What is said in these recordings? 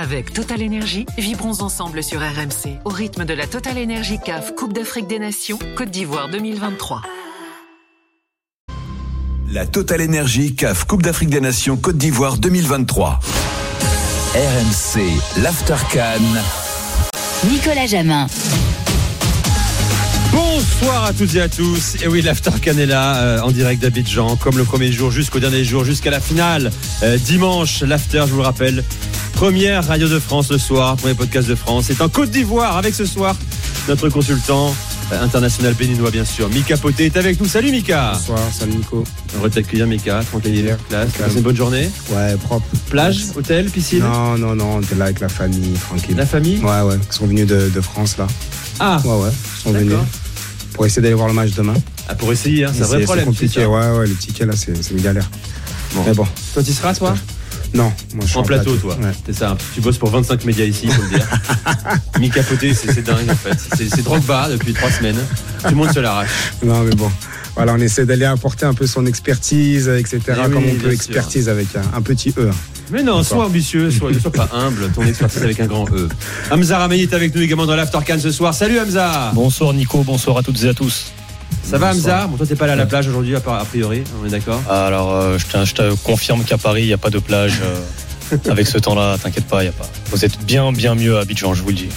Avec Total Energy, vibrons ensemble sur RMC au rythme de la Total Energy CAF Coupe d'Afrique des Nations Côte d'Ivoire 2023. La Total Energy CAF Coupe d'Afrique des Nations Côte d'Ivoire 2023. RMC, l'Aftercan. Nicolas Jamin. Bonsoir à toutes et à tous. Et oui, l'Aftercan est là, euh, en direct d'Abidjan, comme le premier jour jusqu'au dernier jour, jusqu'à la finale. Euh, dimanche, l'After, je vous le rappelle, première radio de France le soir, premier podcast de France. C'est en Côte d'Ivoire avec ce soir notre consultant euh, international béninois, bien sûr. Mika Poté est avec nous. Salut Mika. Bonsoir, salut Nico. Heureux de t'accueillir Mika, tranquille, classe. C'est une bonne journée. Ouais, propre. Plage, hôtel, piscine? Non, non, non, on était là avec la famille, tranquille. La famille? Ouais, ouais, ils sont venus de, de France là. Ah, Ouais, ouais, ils sont venus pour essayer d'aller voir le match demain. Ah, pour essayer, hein, c'est un vrai problème. compliqué, c'est ça. ouais, ouais, le ticket là, c'est c'est une galère. Bon. Mais bon, Toi, tu seras, toi? Non, moi je suis En plateau, toi. Ouais. C'est ça. Tu bosses pour 25 médias ici, faut le dire. Mika Poté, c'est c'est dingue en fait. C'est Drogba depuis trois semaines. Tout le monde se l'arrache. Non, mais bon. Voilà, on essaie d'aller apporter un peu son expertise, etc. Eh oui, comme on peut, sûr. expertise avec un, un petit E. Mais non, sois ambitieux, sois, sois pas humble. Ton expertise avec un grand E. Hamza Ramey est avec nous également dans l'Aftercan ce soir. Salut Hamza Bonsoir Nico, bonsoir à toutes et à tous. Ça va Hamza Bon, toi, t'es pas allé à la plage aujourd'hui, a priori, on est d'accord Alors euh, je, te, je te confirme qu'à Paris, il n'y a pas de plage. euh, avec ce temps-là, t'inquiète pas, il a pas. Vous êtes bien, bien mieux à Abidjan, je vous le dis.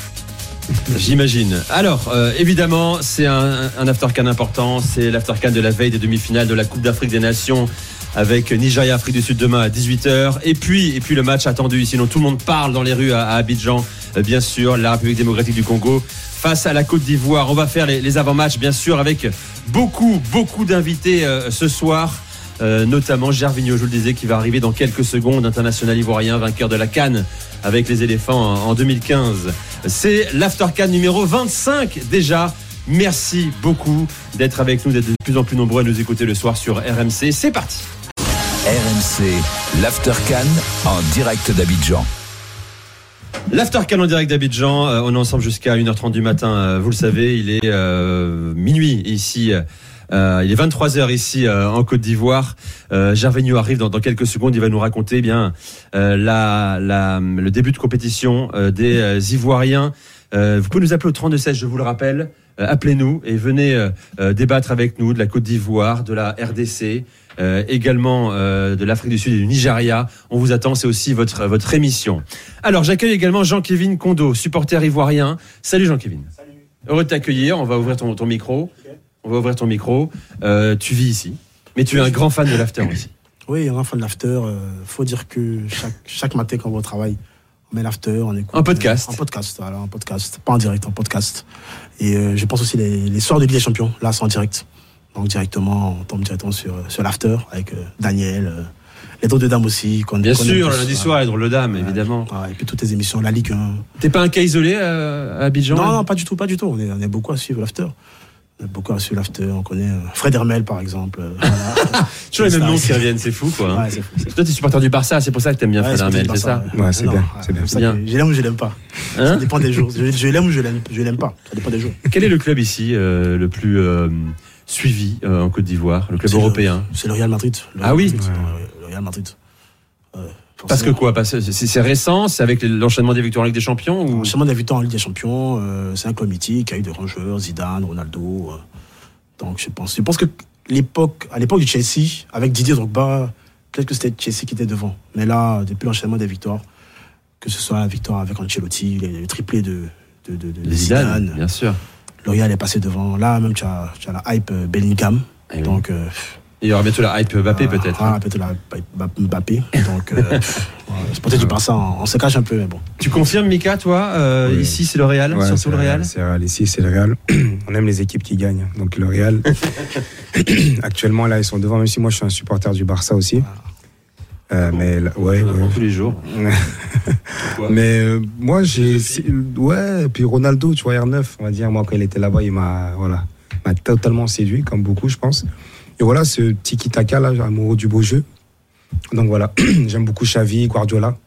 J'imagine. Alors, euh, évidemment, c'est un, un aftercan important. C'est l'aftercan de la veille des demi-finales de la Coupe d'Afrique des Nations avec Nigeria Afrique du Sud demain à 18h. Et puis, et puis le match attendu ici dont tout le monde parle dans les rues à, à Abidjan, bien sûr, la République démocratique du Congo face à la Côte d'Ivoire. On va faire les, les avant-matchs, bien sûr, avec beaucoup, beaucoup d'invités euh, ce soir. Euh, notamment Gervinho, je vous le disais, qui va arriver dans quelques secondes, international ivoirien, vainqueur de la Cannes avec les éléphants en, en 2015. C'est l'Aftercan numéro 25 déjà. Merci beaucoup d'être avec nous, d'être de plus en plus nombreux à nous écouter le soir sur RMC. C'est parti. RMC, l'Aftercan en direct d'Abidjan. L'Aftercan en direct d'Abidjan, euh, on est ensemble jusqu'à 1h30 du matin, euh, vous le savez, il est euh, minuit ici. il est 23h ici en Côte d'Ivoire. Gervinho arrive dans, quelques secondes. Il va nous raconter eh bien le début de compétition des Ivoiriens. Vous pouvez nous appeler au 3216, je vous le rappelle. Appelez-nous et venez débattre avec nous de la Côte d'Ivoire, de la RDC, euh, également euh, de l'Afrique du Sud et du Nigeria. On vous attend, c'est aussi votre, votre émission. Alors, j'accueille également Jean-Kévin Kondo, supporter ivoirien. Salut Jean-Kévin. Heureux de t'accueillir. On va ouvrir ton, ton micro. On va ouvrir ton micro. Euh, tu vis ici, mais tu es un grand fan de l'after aussi. Oui, un fan de l'after. euh, faut dire que chaque, chaque matin quand on va au travail, on met l'after, on écoute. En podcast. en podcast, voilà, en podcast. Pas en direct, en podcast. Et euh, je pense aussi les, les soirs de Ligue des Champions, là, c'est en direct. Donc directement, on tombe directement sur, sur l'after avec euh, Daniel, euh, les drôles de dames aussi. qu'on- Bien qu'on sûr, le lundi soir, les drôles de dames, évidemment. Et puis toutes les émissions, la Ligue 1. T'es pas un cas isolé euh, à Abidjan Non, non, pas du tout, pas du tout. On est, on est beaucoup à suivre l'after. On est beaucoup à suivre l'after. On connaît Fred Hermel, par exemple. voilà. Toujours les mêmes noms qui reviennent, c'est fou quoi. hein. Ouais, c'est fou, c'est fou. Toi, t'es supporter du Barça, c'est pour ça que t'aimes bien Ouais, Fred Hermel, c'est ça Ouais, c'est Non, bien, c'est bien. ça Je l'aime ou je l'aime pas. Hein ça dépend des jours. Je, je l'aime ou je l'aime, je l'aime pas. Ça dépend des jours. Quel est le club ici euh, le plus euh, suivi euh, en Côte d'Ivoire, le club européen C'est le Real Madrid. Le Ah oui Madrid, Ouais. ouais, Le Real Madrid. Euh, Parce que quoi? Parce que c'est récent, c'est avec l'enchaînement des victoires en Ligue des Champions ou? Enchaînement des victoires en Ligue des Champions, euh, c'est un club mythique avec de grands joueurs, Zidane, Ronaldo. euh. donc je pense, je pense que l'époque, à l'époque du Chelsea, avec Didier Drogba, peut-être que c'était Chelsea qui était devant. Mais là, depuis l'enchaînement des victoires, que ce soit la victoire avec Ancelotti, le, triplé de, de, de, de Les Zidane, Zidane, bien sûr. Le Real est passé devant. Là, même tu as, tu as la hype euh, Bellingham. Eh oui. Donc, euh, Il y aura bientôt la hype Mbappé ah, peut-être. Ah, hein. peut-être la hype Mbappé. Donc, euh, c'est peut-être du Barça, on, on se cache un peu, mais bon. Tu confirmes Mika, toi euh, Oui. Ici c'est le Real, Ouais, surtout le Real. C'est le Real. Ici, c'est le Real. On aime les équipes qui gagnent. Donc le Real, actuellement, là, ils sont devant, même si moi, je suis un supporter du Barça aussi. Euh, mais là- ouais, ouais. Tous les jours. Mais euh, moi, j'ai. Ouais, puis Ronaldo, tu vois, R9, on va dire, moi, quand il était là-bas, il m'a voilà, m'a totalement séduit, comme beaucoup, je pense. Et voilà, ce tiki-taka, là, amoureux du beau jeu. Donc voilà, j'aime beaucoup Xavi, Guardiola.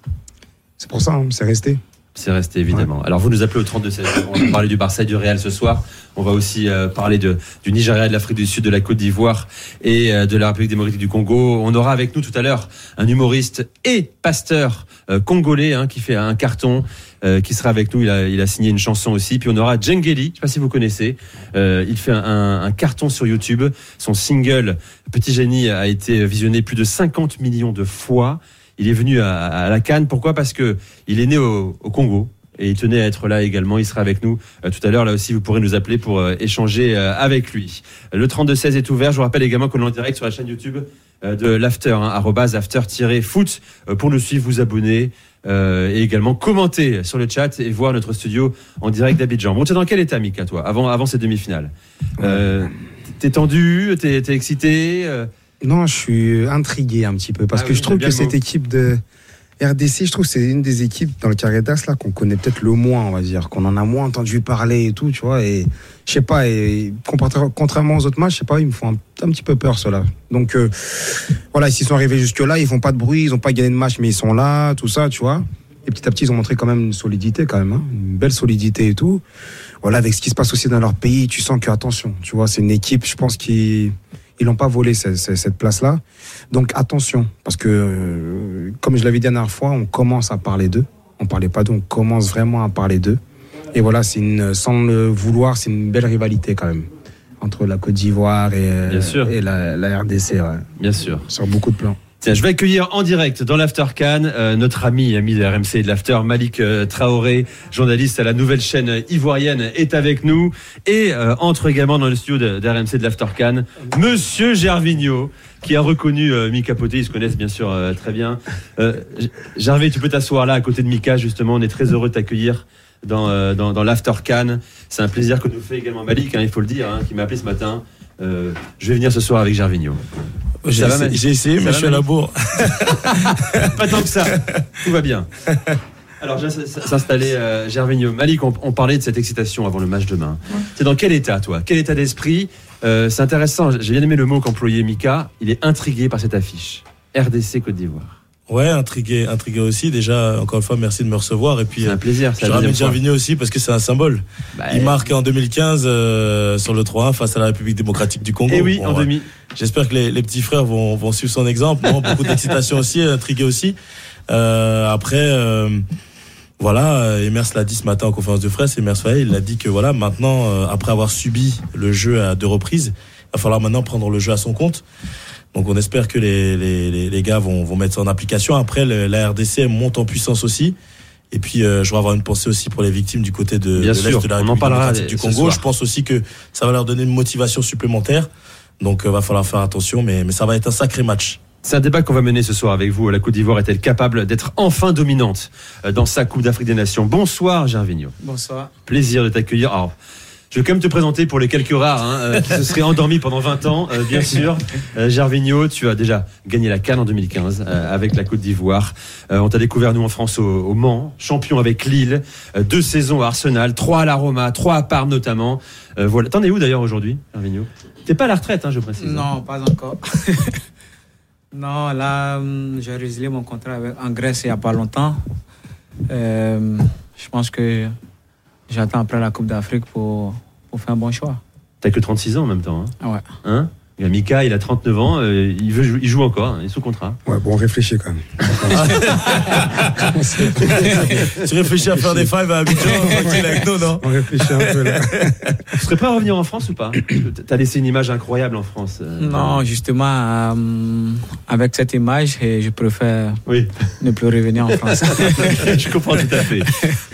C'est pour ça, hein, c'est resté. C'est resté évidemment. Alors vous nous appelez au 32 16. On va parler du Barça et du Real ce soir. On va aussi euh, parler de, du Nigeria, de l'Afrique du Sud, de la Côte d'Ivoire et euh, de la République démocratique du Congo. On aura avec nous tout à l'heure un humoriste et pasteur euh, congolais hein, qui fait un carton, euh, qui sera avec nous. Il a, il a signé une chanson aussi. Puis on aura Djengeli, je sais pas si vous connaissez. Euh, il fait un, un carton sur YouTube. Son single Petit Génie a été visionné plus de 50 millions de fois. Il est venu à, à la Cannes. Pourquoi? Parce que il est né au, au Congo. Et il tenait à être là également. Il sera avec nous euh, tout à l'heure. Là aussi, vous pourrez nous appeler pour euh, échanger euh, avec lui. Le 32-16 est ouvert. Je vous rappelle également qu'on est en direct sur la chaîne YouTube de l'After, hein, after-foot, pour nous suivre, vous abonner euh, et également commenter sur le chat et voir notre studio en direct d'Abidjan. Bon, tu es dans quel état, Mika, toi, avant, avant cette demi-finale? Euh, T'es tendu T'es t'es excité euh, Non, je suis intrigué un petit peu parce Ah que oui, je trouve que mot. cette équipe de RDC, je trouve que c'est une des équipes dans le carré d'As là qu'on connaît peut-être le moins, on va dire, qu'on en a moins entendu parler et tout, tu vois. Et je sais pas, et contrairement aux autres matchs, je sais pas, ils me font un, un petit peu peur ceux-là. Donc euh, voilà, s'ils sont arrivés jusque là, ils font pas de bruit, ils ont pas gagné de match, mais ils sont là, tout ça, tu vois. Et petit à petit, ils ont montré quand même une solidité, quand même, hein, une belle solidité et tout. Voilà, avec ce qui se passe aussi dans leur pays, tu sens que attention, tu vois, c'est une équipe, je pense qu'ils ils l'ont pas volé cette, cette- cette place-là. Donc attention, parce que euh, comme je l'avais dit la dernière fois, on commence à parler d'eux. On parlait pas d'eux, on commence vraiment à parler d'eux. Et voilà, c'est une, sans le vouloir, c'est une belle rivalité quand même entre la Côte d'Ivoire et, et la, la RDC, ouais, Bien sûr. sur beaucoup de plans. Je vais accueillir en direct dans l'After Cannes euh, notre ami, ami de RMC et de l'After, Malik euh, Traoré, journaliste à la nouvelle chaîne ivoirienne, est avec nous et euh, entre également dans le studio de, RMC de l'After Cannes, Monsieur Gervinho, qui a reconnu euh, Mika Poté, ils se connaissent bien sûr euh, très bien. Euh, Gervais, tu peux t'asseoir là à côté de Mika, justement, on est très heureux de t'accueillir. Dans, dans, dans l'After Cannes. C'est un plaisir que nous fait également Malik, hein, il faut le dire, hein, qui m'a appelé ce matin. Euh, je vais venir ce soir avec Gervinho. J'ai essayé, j'ai mais je suis à la bourre. Pas tant que ça. Tout va bien. Alors, je vais s'installer, euh, Gervinho. Malik, on, on parlait de cette excitation avant le match demain. C'est dans quel état, toi? Quel état d'esprit? Euh, C'est intéressant. J'ai bien aimé le mot qu'employait Mika. Il est intrigué par cette affiche. RDC Côte d'Ivoire. Ouais, intrigué, intrigué aussi. Déjà, encore une fois, merci de me recevoir. Et puis, C'est un euh, plaisir. C'est je ramène. Gervinho aussi parce que c'est un symbole. Bah, Il marque en 2015 euh, sur le 3-1 face à la République démocratique du Congo. Et oui, Bon, en demi. J'espère que les, les petits frères vont, vont suivre son exemple. Beaucoup d'excitation aussi, intrigué aussi. Euh, après, euh, voilà, euh, Emers l'a dit ce matin en conférence de presse. Emers Faye, il a dit que voilà, maintenant, euh, après avoir subi le jeu à deux reprises, il va falloir maintenant prendre le jeu à son compte. Donc on espère que les, les, les, les gars vont, vont mettre ça en application. Après, le- la RDC monte en puissance aussi. Et puis, euh, je vais avoir une pensée aussi pour les victimes du côté de, Bien de l'Est sûr, de la on en République démocratique du Congo. Je pense aussi que ça va leur donner une motivation supplémentaire. Donc, euh, va falloir faire attention, mais, mais ça va être un sacré match. C'est un débat qu'on va mener ce soir avec vous. La Côte d'Ivoire est-elle capable d'être enfin dominante euh, dans sa Coupe d'Afrique des Nations? Bonsoir, Gervinho. Bonsoir. Plaisir de t'accueillir. Alors, je vais quand même te présenter pour les quelques rares hein, euh, qui se seraient endormis pendant 20 ans, euh, bien sûr. Euh, Gervinho, tu as déjà gagné la Cannes en 2015 euh, avec la Côte d'Ivoire. On t'a découvert, nous, en France, au, Mans, champion avec Lille, deux saisons à Arsenal, trois à la Roma, trois à Parme notamment. Voilà. T'en es où d'ailleurs aujourd'hui, Gervinho? T'es pas à la retraite, hein, je précise. hein. Non, pas encore. non, là, hum, j'ai résilié mon contrat en Grèce il n'y a pas longtemps. Je pense que j'attends après la Coupe d'Afrique pour, pour faire un bon choix. T'as que 36 ans en même temps. Hein, ouais. hein? Il y a Mika, il a 39 ans, euh, il, veut, jou- il joue encore, hein, il est sous contrat. Ouais, bon, on réfléchit quand même. tu réfléchis à faire des fives à Abidjan, tranquille avec nous, non On réfléchit un peu là. Tu serais prêt à revenir en France ou pas T'as laissé une image incroyable en France. euh, Non, justement, hum, avec cette image, je préfère Oui, ne plus revenir en France. je comprends tout à fait.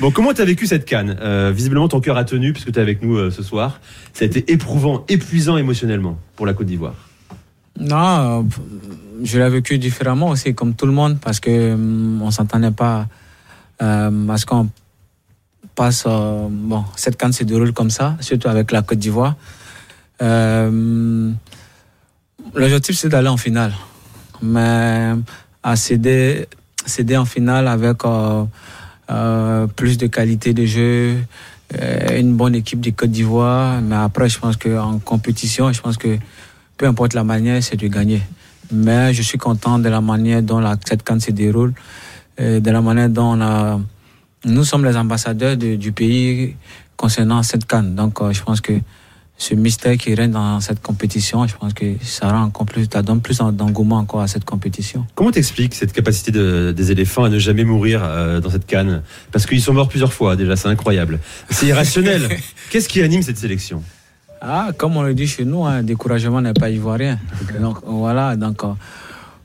Bon, comment t'as vécu cette canne? Euh, Visiblement, ton cœur a tenu puisque t'es avec nous euh, ce soir. Ça a été éprouvant, épuisant émotionnellement pour la Côte d'Ivoire. Non, je l'ai vécu différemment aussi, comme tout le monde, parce que hum, on s'entendait pas euh, à ce qu'on passe. euh, bon, cette canne se déroule comme ça, surtout avec la Côte d'Ivoire. Euh, L'objectif, c'est d'aller en finale. Mais à céder, céder en finale avec euh, plus de qualité de jeu, une bonne équipe de Côte d'Ivoire. Mais après, je pense qu'en compétition, je pense que peu importe la manière, c'est de gagner. Mais je suis content de la manière dont la, cette canne se déroule, et de la manière dont on a nous sommes les ambassadeurs de- du pays concernant cette canne. Donc, euh, je pense que ce mystère qui règne dans cette compétition, je pense que ça rend encore plus, ça donne plus d'engouement encore à cette compétition. Comment t'expliques cette capacité de- des éléphants à ne jamais mourir euh, dans cette canne? Parce qu'ils sont morts plusieurs fois déjà, c'est incroyable. C'est irrationnel. Qu'est-ce qui anime cette sélection? Ah, comme on le dit chez nous, un découragement n'est pas ivoirien. Donc voilà, donc euh,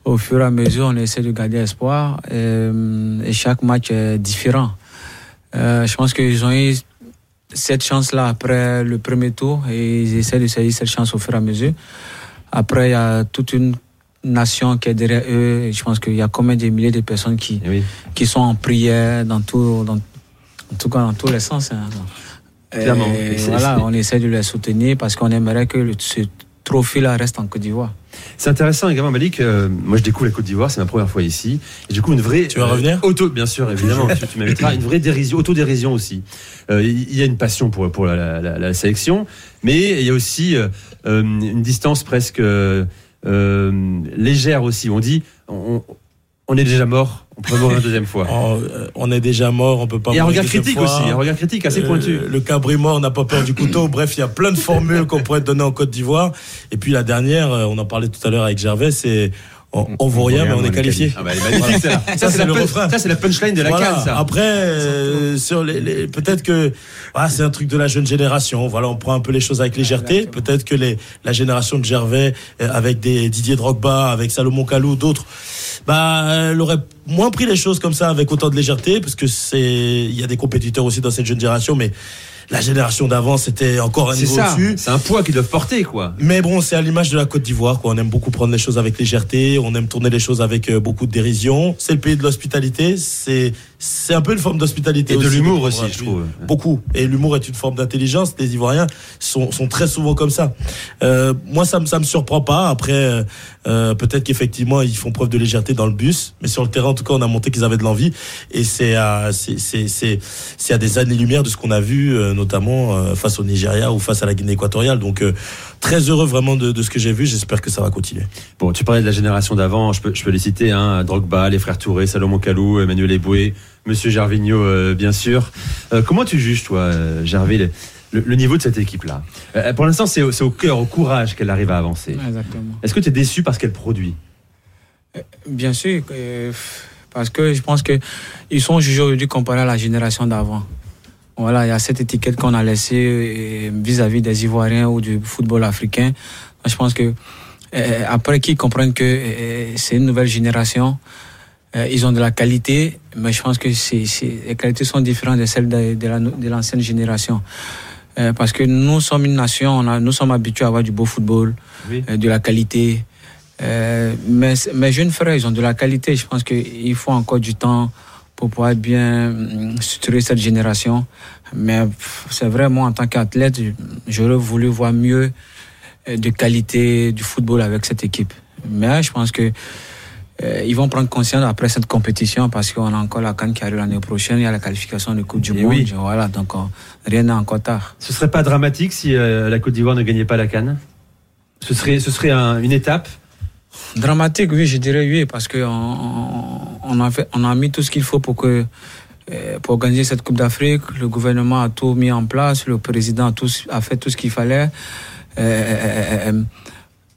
au fur et à mesure, on essaie de garder espoir euh, et chaque match est différent. Euh, je pense qu'ils ont eu cette chance-là après le premier tour et ils essaient de saisir cette chance au fur et à mesure. Après, il y a toute une nation qui est derrière eux. Et je pense qu'il y a combien de milliers de personnes qui, Eh oui. qui sont en prière dans tout, dans, en tout cas dans tous les sens. hein. Clairement. Et voilà, on essaie de les soutenir parce qu'on aimerait que ce trophée-là reste en Côte d'Ivoire. C'est intéressant également, Malik. euh, moi, je découvre la Côte d'Ivoire, c'est ma première fois ici. Et du coup, une vraie. Tu vas euh, revenir auto, Bien sûr, évidemment, tu, tu m'inviteras. Une vraie dérision, autodérision aussi. Euh, Il y a une passion pour, pour la, la- la sélection, mais il y a aussi euh, euh, une distance presque euh, euh, légère aussi. On dit, on, on est déjà mort, on peut mourir une deuxième fois. Oh, euh, on est déjà mort, on peut pas Et un mourir regard deuxième critique fois. aussi, un regard critique assez Euh, pointu. le cabri mort n'a pas peur du couteau. Bref, il y a plein de formules qu'on pourrait donner en Côte d'Ivoire. Et puis la dernière, euh, on en parlait tout à l'heure avec Gervais, c'est on, on vaut rien, mais on est qualifié. Ah bah. Ça, Ça, c'est la, punchline de la Voilà. canne, ça. Après, euh, sur les, les- peut-être que ah, c'est un truc de la jeune génération. Voilà, on prend un peu les choses avec légèreté. Peut-être que les, la génération de Gervais, avec des Didier Drogba, avec Salomon Kalou, d'autres, bah, elle aurait moins pris les choses comme ça avec autant de légèreté, parce que c'est, il y a des compétiteurs aussi dans cette jeune génération, mais la génération d'avant, c'était encore un niveau ça. au-dessus. C'est un poids qu'ils doivent porter, quoi. Mais bon, c'est à l'image de la Côte d'Ivoire, quoi. On aime beaucoup prendre les choses avec légèreté, on aime tourner les choses avec euh, beaucoup de dérision. C'est le pays de l'hospitalité, c'est c'est un peu une forme d'hospitalité Et de aussi, l'humour prendre aussi, je trouve. Beaucoup. Et l'humour est une forme d'intelligence. Les Ivoiriens sont, sont très souvent comme ça. Euh, moi, ça me ça me surprend pas. Après, euh, euh, peut-être qu'effectivement ils font preuve de légèreté dans le bus, mais sur le terrain, en tout cas, on a montré qu'ils avaient de l'envie. Et c'est à c'est c'est c'est c'est à des années-lumière de ce qu'on a vu, euh, notamment euh, face au Nigeria ou face à la Guinée équatoriale. Donc euh, très heureux vraiment de, de ce que j'ai vu. J'espère que ça va continuer. Bon, tu parlais de la génération d'avant, je peux, je peux les citer, hein, Drogba, les frères Touré, Salomon Kalou, Emmanuel Eboué, Monsieur Gervinho, euh, bien sûr. Euh, comment tu juges, toi, euh, Gervais, le, le- le niveau de cette équipe-là? Pour l'instant, c'est au, cœur, au courage qu'elle arrive à avancer. Exactement. Est-ce que tu es déçu parce qu'elle produit? Bien sûr, parce que je pense que ils sont jugés aujourd'hui comparés à la génération d'avant. Voilà, il y a cette étiquette qu'on a laissée vis-à-vis des Ivoiriens ou du football africain. Je pense que après qu'ils comprennent que c'est une nouvelle génération, euh, ils ont de la qualité, mais je pense que c'est- les qualités sont différentes de celles de, de la- de l'ancienne génération. Euh, parce que nous sommes une nation, on a, nous sommes habitués à avoir du beau football, Oui. euh, de la qualité. Mais mes jeunes frères, ils ont de la qualité. Je pense qu'il faut encore du temps pour pouvoir bien hum, structurer cette génération. Mais c'est vrai, moi, en tant qu'athlète, j'aurais voulu voir mieux de qualité du football avec cette équipe. Mais je pense que euh, ils vont prendre conscience après cette compétition parce qu'on a encore la Cannes qui arrive l'année prochaine, il y a la qualification de Coupe du Et Monde. oui. Voilà, donc euh, rien n'est encore tard. Ce serait pas dramatique si euh, la Côte d'Ivoire ne gagnait pas la Cannes Ce serait, ce serait un- une étape? Dramatique, oui, je dirais oui, parce que on, a fait, on a mis tout ce qu'il faut pour que pour organiser cette Coupe d'Afrique. Le gouvernement a tout mis en place, le président a, tout, a fait tout ce qu'il fallait. Euh,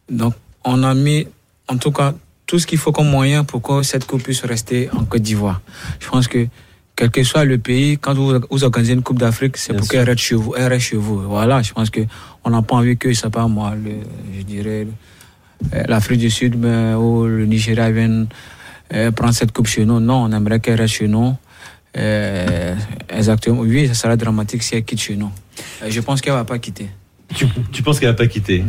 donc, on a mis, en tout cas, tout ce qu'il faut comme moyen pour que cette Coupe puisse rester en Côte d'Ivoire. Je pense que quel que soit le pays, quand vous, vous organisez une Coupe d'Afrique, c'est pour qu'elle reste chez vous. Elle reste chez vous. Voilà, je pense que on n'a pas envie que, je sais pas moi, le, je dirais, euh, l'Afrique du Sud mais, ou le Nigeria viennent euh, prendre cette coupe chez nous. Non, on aimerait qu'elle reste chez nous. Euh, exactement. Oui, ça sera dramatique si elle quitte chez nous. Euh, je pense qu'elle va pas quitter. Tu, tu penses qu'elle va pas quitter.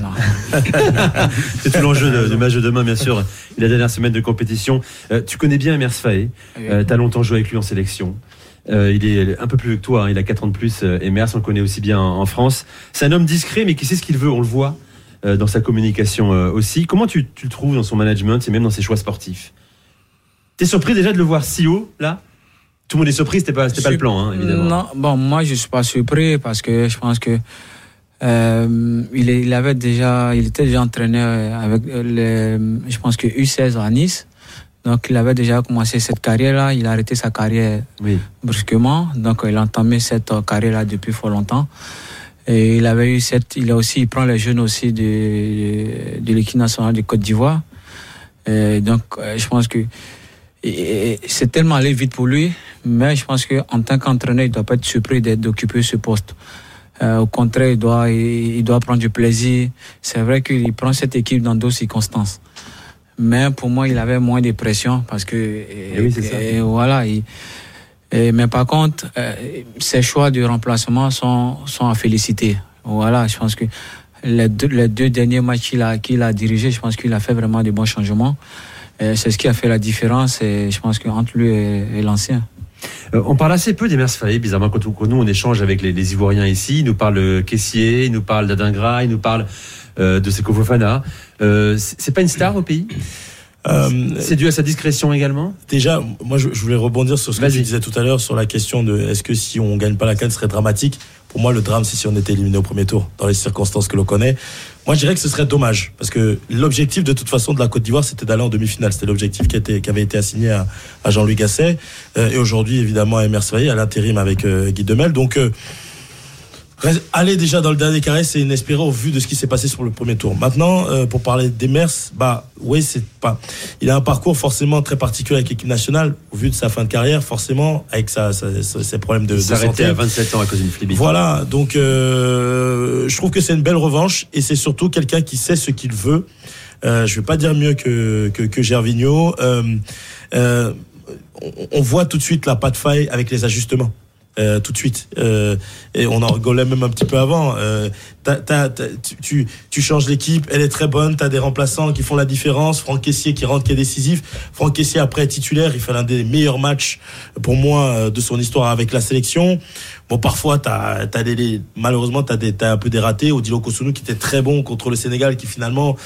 C'est tout l'enjeu de- du match de demain, bien sûr, et la dernière semaine de compétition. Euh, tu connais bien Emers Faé. Euh, T'as longtemps joué avec lui en sélection. Euh, il est un peu plus vieux que toi, hein, il a 4 ans de plus. Emers, on le connaît aussi bien en, en France. C'est un homme discret, mais qui sait ce qu'il veut, on le voit dans sa communication aussi. Comment tu, tu le trouves dans son management et même dans ses choix sportifs? T'es surpris déjà de le voir si haut, là? Tout le monde est surpris, c'était pas, pas le plan, hein, évidemment. Non, bon, moi je suis pas surpris parce que je pense que euh, il, est- il avait déjà, il était déjà entraîneur avec euh, les, je pense que U16 à Nice. Donc il avait déjà commencé cette carrière-là, il a arrêté sa carrière Oui. brusquement, donc il a entamé cette euh, carrière-là depuis fort longtemps. Et il avait eu cette, il a aussi, il prend les jeunes aussi de, de l'équipe nationale de Côte d'Ivoire. Donc euh, je pense que c'est tellement allé vite pour lui, mais je pense qu'en tant qu'entraîneur, il ne doit pas être surpris d'être- d'occuper ce poste. Euh, au contraire, il doit, il, doit prendre du plaisir. C'est vrai qu'il prend cette équipe dans d'autres circonstances. Mais pour moi, il avait moins de pression parce que. et- Eh oui, c'est ça. et voilà. il- et- mais par contre, euh, ses choix de remplacement sont, sont à féliciter. Voilà, je pense que les deux, les deux derniers matchs qu'il a, qu'il a dirigés, je pense qu'il a fait vraiment de bons changements. C'est ce qui a fait la différence, et je pense qu'entre lui et, et l'ancien. Euh, on parle assez peu des Faye, bizarrement, quand, on- quand nous on échange avec les, les Ivoiriens ici. Ils nous parlent Caissier, ils nous parlent d'Adingra, ils nous parlent euh, de Seko Fofana. Euh, c'est pas une star au pays? C'est dû à sa discrétion également? Déjà, moi, je, je voulais rebondir sur ce que tu disais tout à l'heure sur la question de est-ce que si on gagne pas la canne, ce serait dramatique? Pour moi, le drame, c'est si on était éliminé au premier tour, dans les circonstances que l'on connaît. Moi, je dirais que ce serait dommage, parce que l'objectif, de toute façon, de la Côte d'Ivoire, c'était d'aller en demi-finale. C'était l'objectif qui, avait été assigné à, Jean-Louis Gasset. Euh, et aujourd'hui, évidemment, à Emer à l'intérim avec euh, Guy Demel. Donc, euh, Aller déjà dans le dernier carré, c'est inespéré au vu de ce qui s'est passé sur le premier tour. Maintenant, euh, pour parler d'Emers, bah oui, c'est pas. Il a un parcours forcément très particulier avec l'équipe nationale, au vu de sa fin de carrière, forcément, avec sa, sa- sa- ses problèmes de, Il de santé. à 27 ans à cause d'une phlébite. Voilà, donc euh, je trouve que c'est une belle revanche et c'est surtout quelqu'un qui sait ce qu'il veut. Euh, je vais pas dire mieux que que, que Gervinho. Euh, euh, on, voit tout de suite la patte faille avec les ajustements. Euh, tout de suite. Euh, et on en rigolait même un petit peu avant. Euh, t'as- t'as- tu, tu, tu changes l'équipe, elle est très bonne, tu as des remplaçants qui font la différence. Franck Caissier qui rentre, qui est décisif. Franck Caissier, après est titulaire, il fait l'un des meilleurs matchs pour moi euh, de son histoire avec la sélection. Bon, parfois, t'as, t'as des, des- malheureusement, t'as des, t'as un peu des ratés. Odilo Kosunu qui était très bon contre le Sénégal, qui finalement,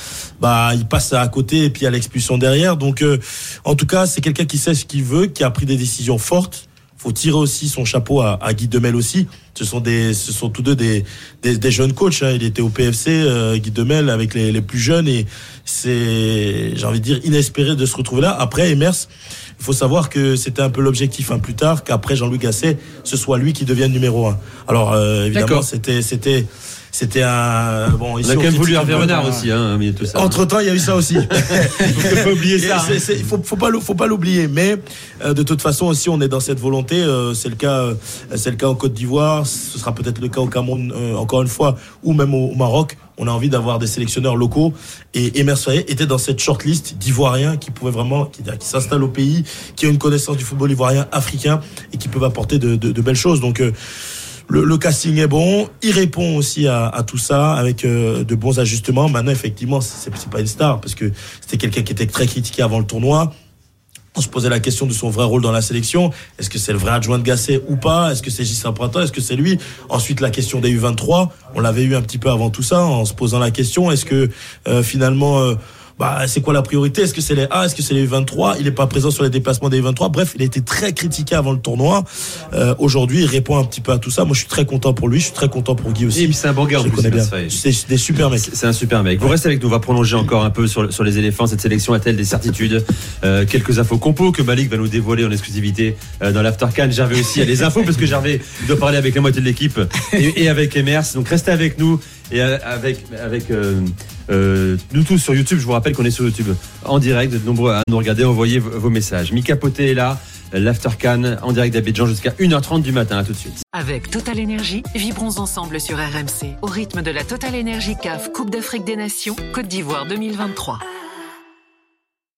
bah, il passe à côté et puis a l'expulsion derrière. Donc, euh, en tout cas, c'est quelqu'un qui sait ce qu'il veut, qui a pris des décisions fortes. Faut tirer aussi son chapeau à, à Guy Demel aussi. Ce sont des, ce sont tous deux des, des, des jeunes coachs. hein. Il était au PFC, euh, Guy Demel, avec les, les plus jeunes et c'est, j'ai envie de dire, inespéré de se retrouver là. Après, Emers, il faut savoir que c'était un peu l'objectif hein, plus tard qu'après Jean-Louis Gasset, ce soit lui qui devienne numéro un. Alors euh, évidemment, c'était, c'était, c'était un bon. On ici, a quand même voulu Hervé. Renard aussi, hein, mais tout ça. Entre temps, il y a eu ça aussi. faut pas oublier ça. Il faut, faut pas, l'ou- faut pas l'oublier. Mais euh, de toute façon aussi, on est dans cette volonté. euh, c'est le cas, euh, c'est le cas en Côte d'Ivoire. Ce sera peut-être le cas au Cameroun euh, encore une fois, ou même au, au Maroc. On a envie d'avoir des sélectionneurs locaux. Et Emer Faye était dans cette shortlist d'Ivoiriens qui pouvaient vraiment, qui, qui s'installent au pays, qui ont une connaissance du football ivoirien, africain et qui peuvent apporter de, de- de belles choses. Donc euh, le, casting est bon, il répond aussi à, tout ça avec euh, de bons ajustements. Maintenant, effectivement, c'est pas une star parce que c'était quelqu'un qui était très critiqué avant le tournoi. On se posait la question de son vrai rôle dans la sélection. Est-ce que c'est le vrai adjoint de Gasset ou pas? Est-ce que c'est Giscard Printemps Est-ce que c'est lui? Ensuite, la question des U23. On l'avait eu un petit peu avant tout ça, en se posant la question. Est-ce que euh, finalement, euh, bah, c'est quoi la priorité? Est-ce que c'est les A? Est-ce que c'est les U23 Il n'est pas présent sur les déplacements des U23. Bref, il a été très critiqué avant le tournoi. Euh, Aujourd'hui, il répond un petit peu à tout ça. Moi, je suis très content pour lui. Je suis très content pour Guy aussi. Et c'est un bon gars en plus. C'est des super mecs. C'est un super mec. Vous restez avec nous. On va prolonger encore un peu sur, sur les éléphants. Cette sélection a-t-elle des certitudes? Euh, Quelques infos compos que Malik va nous dévoiler en exclusivité euh, dans l'After Can. Gervais aussi a les infos parce que Gervais doit parler avec la moitié de l'équipe et, et avec Emers. Donc restez avec nous et avec, avec euh, nous tous sur YouTube. Je vous rappelle qu'on est sur YouTube en direct. Vous êtes nombreux à nous regarder, envoyer vos, messages. Mika Poté est là. L'After Can en direct d'Abidjan jusqu'à 1h30 du matin. À tout de suite. Avec Total Énergie, vibrons ensemble sur RMC au rythme de la Total Énergie CAF Coupe d'Afrique des Nations Côte d'Ivoire 2023.